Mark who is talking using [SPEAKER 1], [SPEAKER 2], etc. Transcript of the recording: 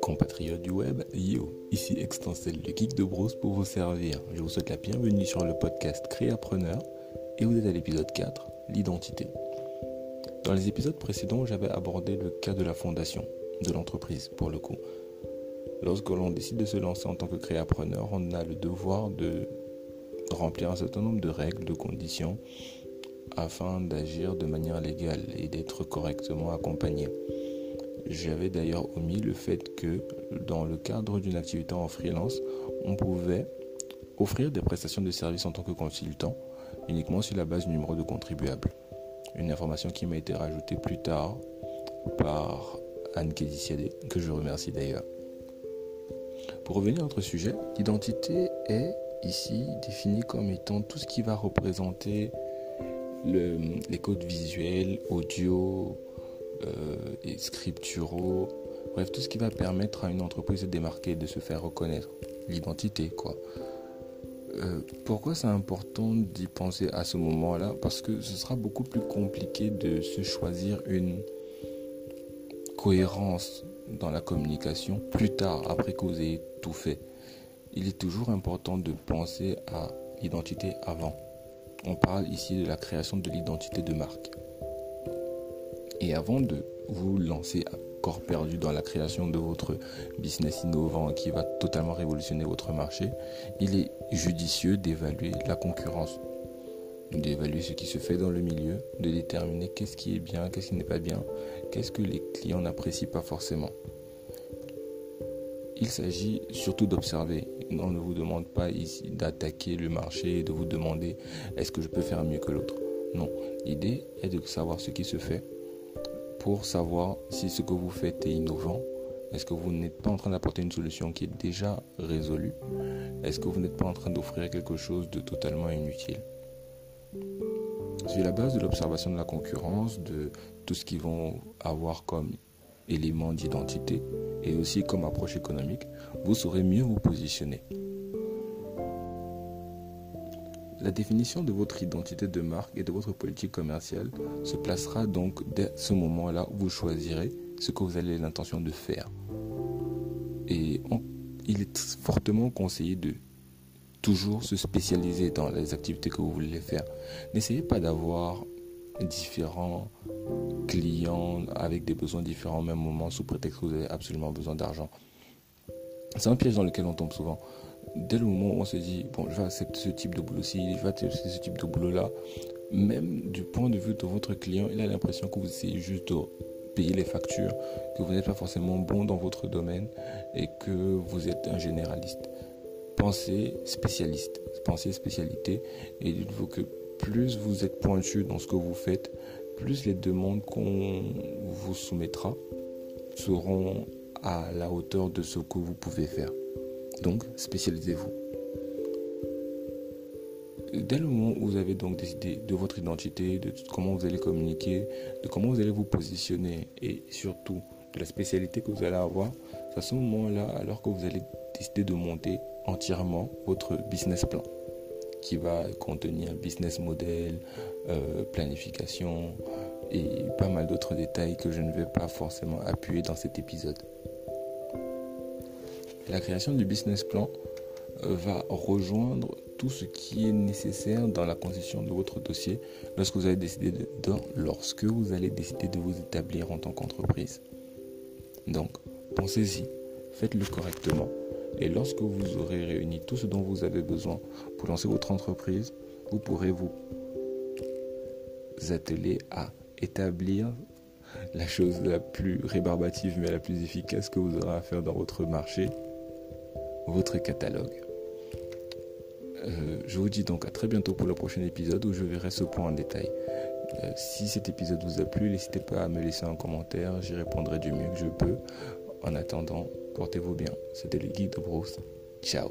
[SPEAKER 1] Compatriotes du web, yo, ici Extensel, le geek de Bros pour vous servir. Je vous souhaite la bienvenue sur le podcast Créapreneur et vous êtes à l'épisode 4, l'identité. Dans les épisodes précédents, j'avais abordé le cas de la fondation, de l'entreprise pour le coup. Lorsque l'on décide de se lancer en tant que créapreneur, on a le devoir de remplir un certain nombre de règles, de conditions, afin d'agir de manière légale et d'être correctement accompagné. J'avais d'ailleurs omis le fait que dans le cadre d'une activité en freelance, on pouvait offrir des prestations de services en tant que consultant uniquement sur la base du numéro de contribuable. Une information qui m'a été rajoutée plus tard par Anne Kédiciadé, que je remercie d'ailleurs. Pour revenir à notre sujet, l'identité est ici définie comme étant tout ce qui va représenter les codes visuels, audio euh, et scripturaux, bref, tout ce qui va permettre à une entreprise de démarquer, de se faire reconnaître, l'identité quoi. Euh, pourquoi c'est important d'y penser à ce moment-là? Parce que ce sera beaucoup plus compliqué de se choisir une cohérence dans la communication plus tard, après que vous ayez tout fait. Il est toujours important de penser à l'identité avant. On parle ici de la création de l'identité de marque. Et avant de vous lancer à corps perdu dans la création de votre business innovant qui va totalement révolutionner votre marché, il est judicieux d'évaluer la concurrence, d'évaluer ce qui se fait dans le milieu, de déterminer qu'est-ce qui est bien, qu'est-ce qui n'est pas bien, qu'est-ce que les clients n'apprécient pas forcément. Il s'agit surtout d'observer. On ne vous demande pas ici d'attaquer le marché et de vous demander est-ce que je peux faire mieux que l'autre? Non, l'idée est de savoir ce qui se fait pour savoir si ce que vous faites est innovant. Est-ce que vous n'êtes pas en train d'apporter une solution qui est déjà résolue? Est-ce que vous n'êtes pas en train d'offrir quelque chose de totalement inutile? Sur la base de l'observation de la concurrence, de tout ce qu'ils vont avoir comme élément d'identité, et aussi comme approche économique, vous saurez mieux vous positionner. La définition de votre identité de marque et de votre politique commerciale se placera donc dès ce moment-là où vous choisirez ce que vous avez l'intention de faire. Et il est fortement conseillé de toujours se spécialiser dans les activités que vous voulez faire. N'essayez pas d'avoir différents clients avec des besoins différents au même moment sous prétexte que vous avez absolument besoin d'argent. C'est un piège dans lequel on tombe souvent. Dès le moment où on se dit, bon, je vais accepter ce type de boulot-ci, je vais accepter ce type de boulot-là, même du point de vue de votre client, il a l'impression que vous essayez juste de payer les factures, que vous n'êtes pas forcément bon dans votre domaine et que vous êtes un généraliste. Pensez spécialiste, pensez spécialité et dites-vous que plus vous êtes pointu dans ce que vous faites, plus les demandes qu'on vous soumettra seront à la hauteur de ce que vous pouvez faire. Donc, spécialisez-vous. Dès le moment où vous avez donc décidé de votre identité, de comment vous allez communiquer, de comment vous allez vous positionner et surtout de la spécialité que vous allez avoir, c'est à ce moment-là alors que vous allez décider de monter entièrement votre business plan qui va contenir business model, euh, planification et pas mal d'autres détails que je ne vais pas forcément appuyer dans cet épisode. La création du business plan euh, va rejoindre tout ce qui est nécessaire dans la constitution de votre dossier lorsque vous allez décider de, lorsque vous allez décider de vous établir en tant qu'entreprise. Donc, pensez-y, faites-le correctement et lorsque vous aurez réuni tout ce dont vous avez besoin pour lancer votre entreprise, vous pourrez vous atteler à établir la chose la plus rébarbative mais la plus efficace que vous aurez à faire dans votre marché, votre catalogue. Euh, je vous dis donc à très bientôt pour le prochain épisode où je verrai ce point en détail. Euh, si cet épisode vous a plu, n'hésitez pas à me laisser un commentaire, j'y répondrai du mieux que je peux. En attendant, portez-vous bien. C'était le guide de Bruce. Ciao.